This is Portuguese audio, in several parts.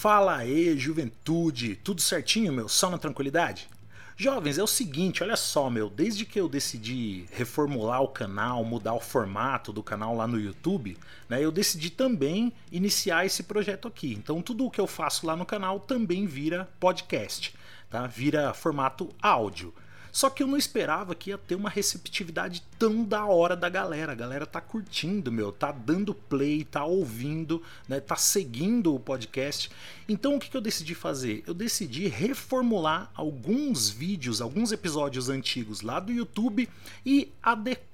Fala aí, juventude! Tudo certinho, meu? Só na tranquilidade? Jovens, é o seguinte, olha só, meu, desde que eu decidi reformular o canal, mudar o formato do canal lá no YouTube, né, eu decidi também iniciar esse projeto aqui. Então tudo o que eu faço lá no canal também vira podcast, tá? Vira formato áudio. Só que eu não esperava que ia ter uma receptividade tão da hora da galera. A galera tá curtindo, meu, tá dando play, tá ouvindo, né, tá seguindo o podcast. Então o que, que eu decidi fazer? Eu decidi reformular alguns vídeos, alguns episódios antigos lá do YouTube e adequar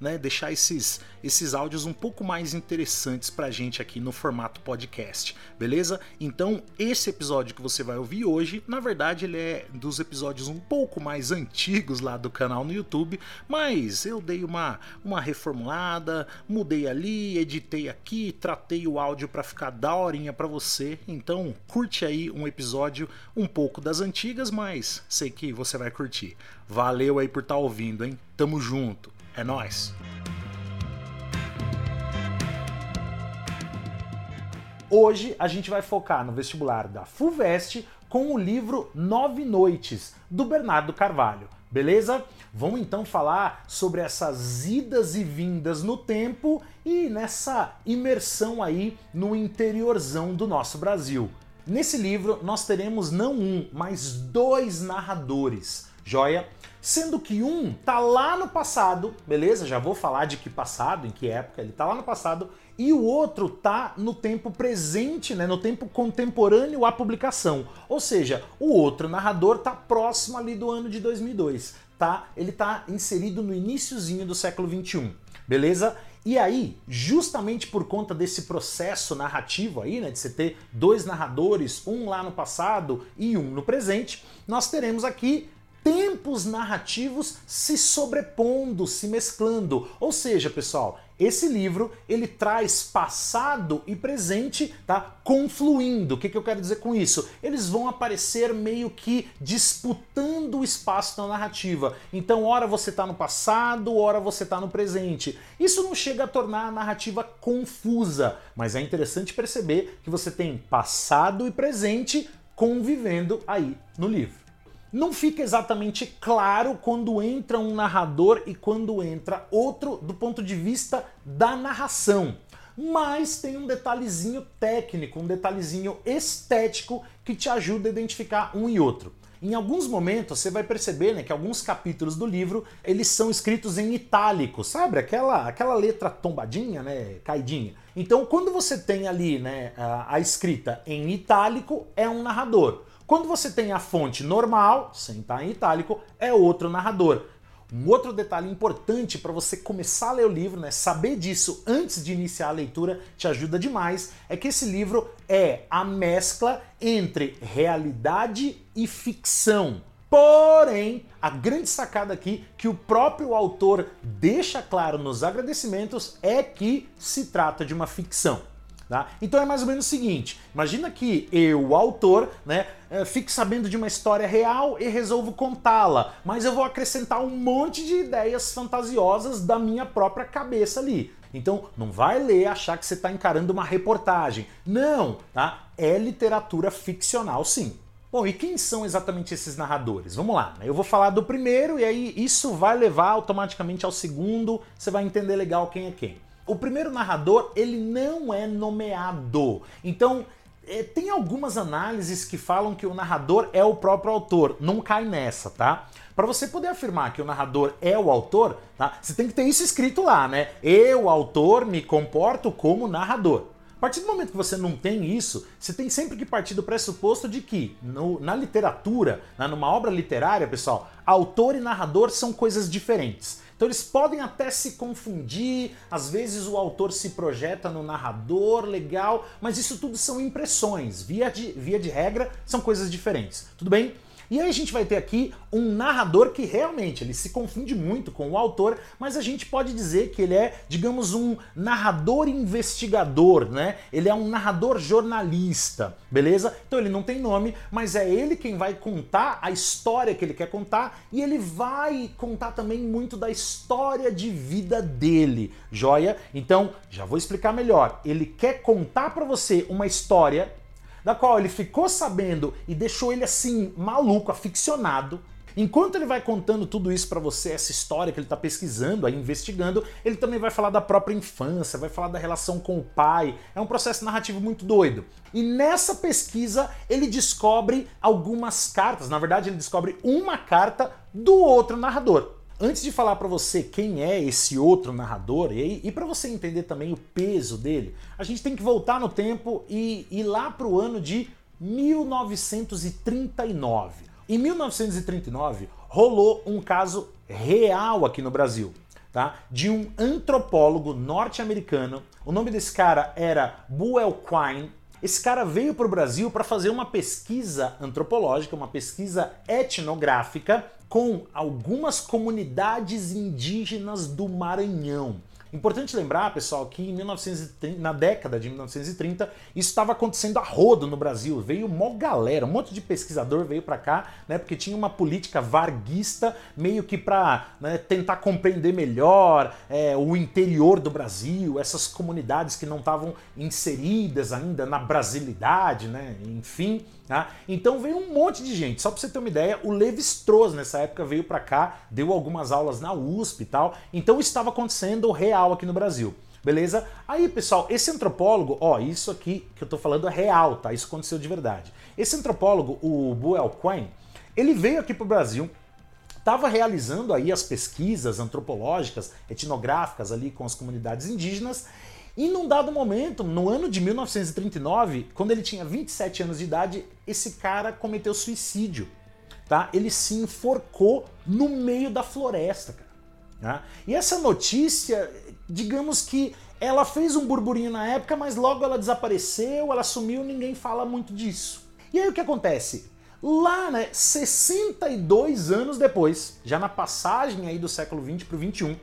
né, deixar esses, esses áudios um pouco mais interessantes pra gente aqui no formato podcast, beleza? Então, esse episódio que você vai ouvir hoje, na verdade, ele é dos episódios um pouco mais antigos lá do canal no YouTube, mas eu dei uma, uma reformulada, mudei ali, editei aqui, tratei o áudio para ficar daorinha para você. Então, curte aí um episódio um pouco das antigas, mas sei que você vai curtir. Valeu aí por estar tá ouvindo, hein? Tamo junto. É nós. Hoje a gente vai focar no vestibular da FUVEST com o livro Nove Noites, do Bernardo Carvalho. Beleza? Vamos então falar sobre essas idas e vindas no tempo e nessa imersão aí no interiorzão do nosso Brasil. Nesse livro nós teremos não um, mas dois narradores, joia? Sendo que um tá lá no passado, beleza? Já vou falar de que passado, em que época ele tá lá no passado, e o outro tá no tempo presente, né, no tempo contemporâneo à publicação. Ou seja, o outro narrador tá próximo ali do ano de 2002, tá? Ele tá inserido no iníciozinho do século 21. Beleza? E aí, justamente por conta desse processo narrativo aí, né, de você ter dois narradores, um lá no passado e um no presente, nós teremos aqui tempos narrativos se sobrepondo, se mesclando. Ou seja, pessoal, esse livro ele traz passado e presente, tá? Confluindo. O que, que eu quero dizer com isso? Eles vão aparecer meio que disputando o espaço da narrativa. Então, ora você está no passado, ora você está no presente. Isso não chega a tornar a narrativa confusa, mas é interessante perceber que você tem passado e presente convivendo aí no livro não fica exatamente claro quando entra um narrador e quando entra outro do ponto de vista da narração. Mas tem um detalhezinho técnico, um detalhezinho estético que te ajuda a identificar um e outro. Em alguns momentos você vai perceber né, que alguns capítulos do livro eles são escritos em itálico, sabe? Aquela, aquela letra tombadinha, né, caidinha. Então, quando você tem ali né, a, a escrita em itálico, é um narrador. Quando você tem a fonte normal, sem estar em itálico, é outro narrador. Um outro detalhe importante para você começar a ler o livro, né, saber disso antes de iniciar a leitura, te ajuda demais, é que esse livro é a mescla entre realidade e ficção. Porém, a grande sacada aqui que o próprio autor deixa claro nos agradecimentos é que se trata de uma ficção. Tá? Então é mais ou menos o seguinte: imagina que eu, o autor, né, eh, fique sabendo de uma história real e resolvo contá-la, mas eu vou acrescentar um monte de ideias fantasiosas da minha própria cabeça ali. Então não vai ler achar que você está encarando uma reportagem. Não, tá? É literatura ficcional, sim. Bom, e quem são exatamente esses narradores? Vamos lá, né? eu vou falar do primeiro e aí isso vai levar automaticamente ao segundo, você vai entender legal quem é quem. O primeiro narrador, ele não é nomeado. Então, é, tem algumas análises que falam que o narrador é o próprio autor. Não cai nessa, tá? Para você poder afirmar que o narrador é o autor, tá? Você tem que ter isso escrito lá, né? Eu, autor, me comporto como narrador. A partir do momento que você não tem isso, você tem sempre que partir do pressuposto de que no, na literatura, né, numa obra literária, pessoal, autor e narrador são coisas diferentes. Então eles podem até se confundir, às vezes o autor se projeta no narrador, legal, mas isso tudo são impressões. Via de, via de regra, são coisas diferentes. Tudo bem? E aí a gente vai ter aqui um narrador que realmente ele se confunde muito com o autor, mas a gente pode dizer que ele é, digamos, um narrador investigador, né? Ele é um narrador jornalista, beleza? Então ele não tem nome, mas é ele quem vai contar a história que ele quer contar e ele vai contar também muito da história de vida dele, joia? Então, já vou explicar melhor. Ele quer contar para você uma história da qual ele ficou sabendo e deixou ele assim maluco, aficionado. Enquanto ele vai contando tudo isso para você, essa história que ele está pesquisando, aí investigando, ele também vai falar da própria infância, vai falar da relação com o pai. É um processo narrativo muito doido. E nessa pesquisa ele descobre algumas cartas, na verdade ele descobre uma carta do outro narrador. Antes de falar para você quem é esse outro narrador e, e para você entender também o peso dele, a gente tem que voltar no tempo e ir lá para o ano de 1939. Em 1939 rolou um caso real aqui no Brasil, tá? De um antropólogo norte-americano. O nome desse cara era Buell Quine. Esse cara veio para o Brasil para fazer uma pesquisa antropológica, uma pesquisa etnográfica com algumas comunidades indígenas do Maranhão. Importante lembrar, pessoal, que em 1930, na década de 1930, isso estava acontecendo a rodo no Brasil. Veio uma galera, um monte de pesquisador veio para cá, né, porque tinha uma política varguista meio que para né, tentar compreender melhor é, o interior do Brasil, essas comunidades que não estavam inseridas ainda na brasilidade, né, enfim. Tá? Então veio um monte de gente. Só para você ter uma ideia, o Levi Strauss nessa época veio para cá, deu algumas aulas na USP e tal. Então estava acontecendo real aqui no Brasil. Beleza? Aí, pessoal, esse antropólogo, ó, isso aqui que eu tô falando é real, tá? Isso aconteceu de verdade. Esse antropólogo, o Buell Quine, ele veio aqui pro Brasil, estava realizando aí as pesquisas antropológicas, etnográficas ali com as comunidades indígenas e num dado momento, no ano de 1939, quando ele tinha 27 anos de idade, esse cara cometeu suicídio. Tá? Ele se enforcou no meio da floresta, cara. Tá? E essa notícia, digamos que ela fez um burburinho na época, mas logo ela desapareceu, ela sumiu, ninguém fala muito disso. E aí o que acontece? Lá, né, 62 anos depois, já na passagem aí do século 20 para o 21,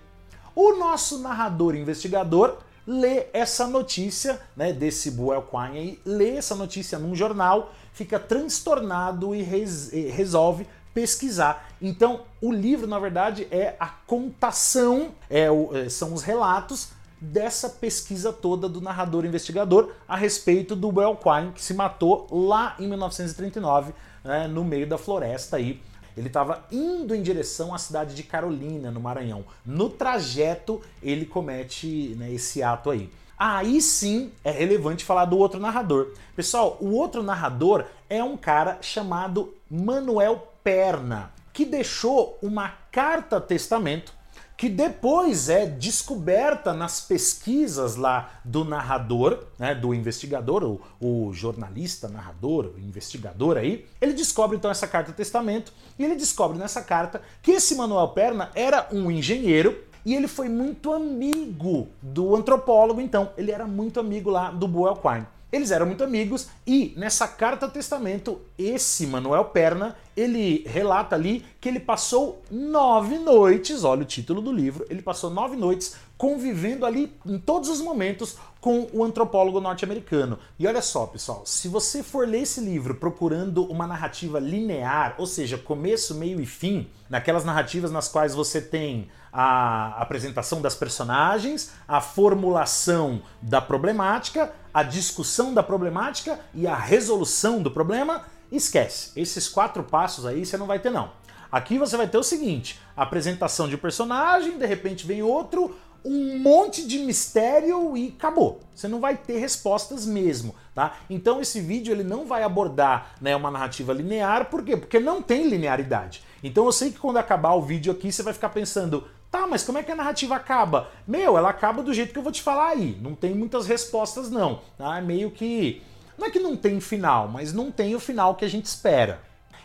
o nosso narrador investigador lê essa notícia né, desse Buell Quine, lê essa notícia num jornal, fica transtornado e res, resolve pesquisar. Então, o livro, na verdade, é a contação, é o, é, são os relatos dessa pesquisa toda do narrador investigador a respeito do Buell Quine, que se matou lá em 1939, né, no meio da floresta aí, ele estava indo em direção à cidade de Carolina, no Maranhão. No trajeto, ele comete né, esse ato aí. Aí sim é relevante falar do outro narrador. Pessoal, o outro narrador é um cara chamado Manuel Perna, que deixou uma carta testamento que depois é descoberta nas pesquisas lá do narrador, né, do investigador, o, o, jornalista, narrador, investigador aí. Ele descobre então essa carta testamento e ele descobre nessa carta que esse Manuel Perna era um engenheiro e ele foi muito amigo do antropólogo, então ele era muito amigo lá do Boel Quine. Eles eram muito amigos e nessa carta testamento, esse Manuel Perna, ele relata ali que ele passou nove noites, olha o título do livro, ele passou nove noites convivendo ali em todos os momentos com o antropólogo norte-americano. E olha só, pessoal, se você for ler esse livro procurando uma narrativa linear, ou seja, começo, meio e fim, naquelas narrativas nas quais você tem a apresentação das personagens, a formulação da problemática, a discussão da problemática e a resolução do problema, esquece. Esses quatro passos aí você não vai ter não. Aqui você vai ter o seguinte: apresentação de personagem, de repente vem outro, um monte de mistério e acabou. Você não vai ter respostas mesmo, tá? Então esse vídeo ele não vai abordar né, uma narrativa linear, por quê? Porque não tem linearidade. Então eu sei que quando acabar o vídeo aqui você vai ficar pensando, tá, mas como é que a narrativa acaba? Meu, ela acaba do jeito que eu vou te falar aí. Não tem muitas respostas não, tá? É meio que não é que não tem final, mas não tem o final que a gente espera.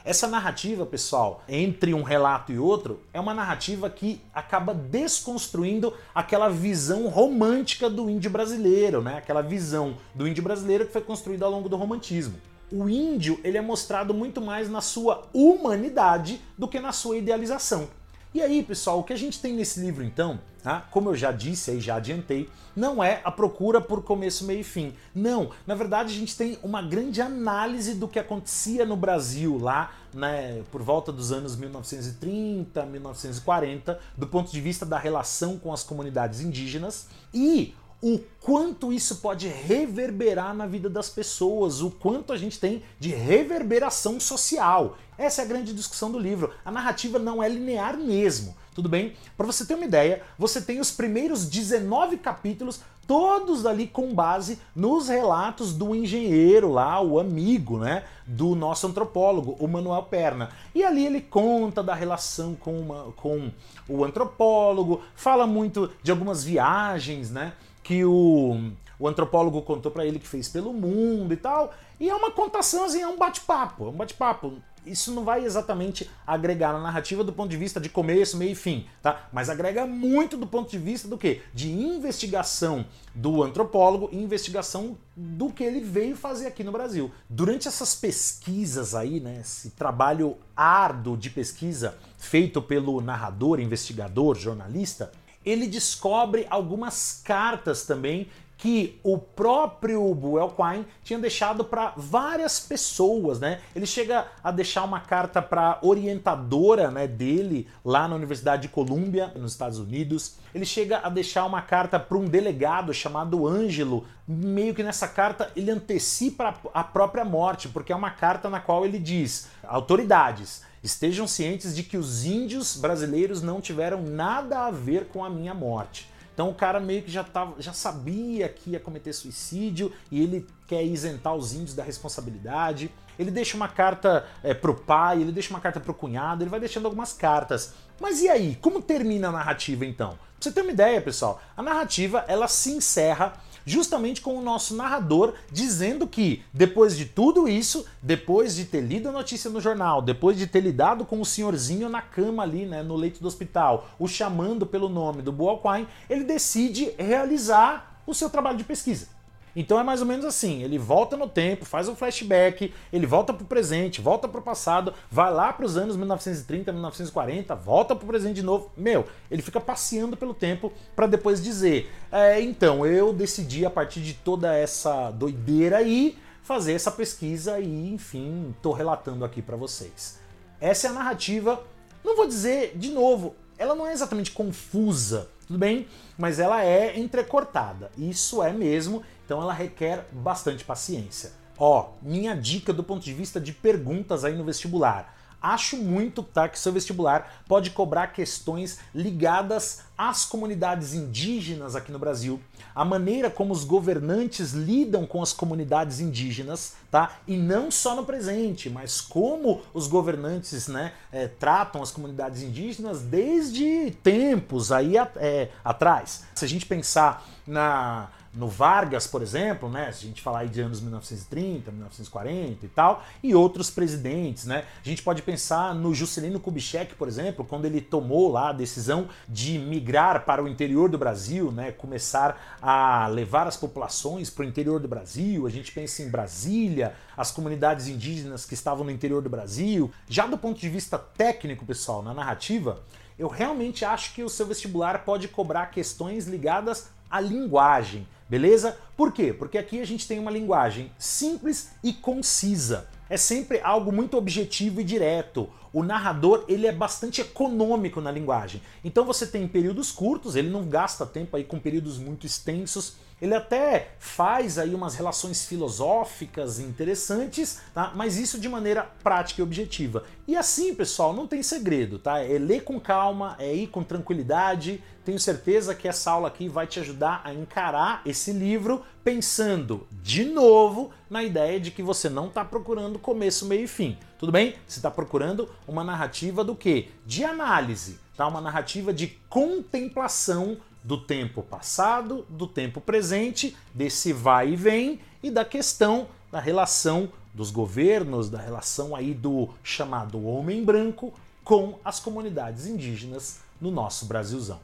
Essa narrativa, pessoal, entre um relato e outro, é uma narrativa que acaba desconstruindo aquela visão romântica do índio brasileiro, né? Aquela visão do índio brasileiro que foi construída ao longo do romantismo. O índio, ele é mostrado muito mais na sua humanidade do que na sua idealização. E aí, pessoal, o que a gente tem nesse livro então, tá? como eu já disse e já adiantei, não é a procura por começo, meio e fim. Não, na verdade a gente tem uma grande análise do que acontecia no Brasil lá, né, por volta dos anos 1930, 1940, do ponto de vista da relação com as comunidades indígenas e o quanto isso pode reverberar na vida das pessoas, o quanto a gente tem de reverberação social. Essa é a grande discussão do livro. A narrativa não é linear mesmo, tudo bem? Para você ter uma ideia, você tem os primeiros 19 capítulos todos ali com base nos relatos do engenheiro lá, o amigo, né, do nosso antropólogo, o Manuel Perna. E ali ele conta da relação com, uma, com o antropólogo, fala muito de algumas viagens, né, que o, o antropólogo contou para ele que fez pelo mundo e tal. E é uma contação, assim, é um bate-papo, é um bate-papo isso não vai exatamente agregar na narrativa do ponto de vista de começo, meio e fim, tá? Mas agrega muito do ponto de vista do quê? De investigação do antropólogo e investigação do que ele veio fazer aqui no Brasil. Durante essas pesquisas aí, né, esse trabalho árduo de pesquisa feito pelo narrador, investigador, jornalista, ele descobre algumas cartas também que o próprio Buell Quine tinha deixado para várias pessoas, né? Ele chega a deixar uma carta para orientadora, né, dele lá na Universidade de Columbia, nos Estados Unidos. Ele chega a deixar uma carta para um delegado chamado Ângelo. Meio que nessa carta ele antecipa a própria morte, porque é uma carta na qual ele diz: autoridades, estejam cientes de que os índios brasileiros não tiveram nada a ver com a minha morte. Então o cara meio que já, tava, já sabia que ia cometer suicídio e ele quer isentar os índios da responsabilidade. Ele deixa uma carta é, pro pai, ele deixa uma carta pro cunhado, ele vai deixando algumas cartas. Mas e aí? Como termina a narrativa então? Pra você ter uma ideia, pessoal, a narrativa ela se encerra justamente com o nosso narrador dizendo que, depois de tudo isso, depois de ter lido a notícia no jornal, depois de ter lidado com o senhorzinho na cama ali, né, no leito do hospital, o chamando pelo nome do Boalquine, ele decide realizar o seu trabalho de pesquisa. Então é mais ou menos assim: ele volta no tempo, faz um flashback, ele volta para o presente, volta para o passado, vai lá para os anos 1930, 1940, volta para o presente de novo. Meu, ele fica passeando pelo tempo para depois dizer: é, então eu decidi a partir de toda essa doideira aí fazer essa pesquisa e, enfim, estou relatando aqui para vocês. Essa é a narrativa. Não vou dizer de novo, ela não é exatamente confusa, tudo bem? Mas ela é entrecortada. Isso é mesmo, então ela requer bastante paciência. Ó, minha dica do ponto de vista de perguntas aí no vestibular. Acho muito tá, que seu vestibular pode cobrar questões ligadas às comunidades indígenas aqui no Brasil, a maneira como os governantes lidam com as comunidades indígenas, tá? E não só no presente, mas como os governantes, né, é, tratam as comunidades indígenas desde tempos aí é, atrás. Se a gente pensar na no Vargas, por exemplo, né? Se a gente falar aí de anos 1930, 1940 e tal, e outros presidentes, né? A gente pode pensar no Juscelino Kubitschek, por exemplo, quando ele tomou lá a decisão de migrar para o interior do Brasil, né? Começar a levar as populações para o interior do Brasil. A gente pensa em Brasília, as comunidades indígenas que estavam no interior do Brasil. Já do ponto de vista técnico, pessoal, na narrativa, eu realmente acho que o seu vestibular pode cobrar questões ligadas à linguagem beleza? Por quê? Porque aqui a gente tem uma linguagem simples e concisa. É sempre algo muito objetivo e direto. O narrador ele é bastante econômico na linguagem. Então você tem períodos curtos, ele não gasta tempo aí com períodos muito extensos. Ele até faz aí umas relações filosóficas interessantes, tá? Mas isso de maneira prática e objetiva. E assim, pessoal, não tem segredo, tá? É ler com calma, é ir com tranquilidade. Tenho certeza que essa aula aqui vai te ajudar a encarar esse livro pensando de novo na ideia de que você não está procurando começo, meio e fim. Tudo bem? Você está procurando uma narrativa do quê? De análise, tá? Uma narrativa de contemplação do tempo passado, do tempo presente, desse vai e vem e da questão da relação dos governos, da relação aí do chamado homem branco com as comunidades indígenas no nosso Brasilzão.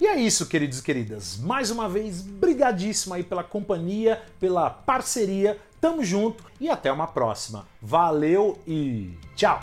E é isso, queridos e queridas. Mais uma vez, brigadíssimo aí pela companhia, pela parceria. Tamo junto e até uma próxima. Valeu e tchau!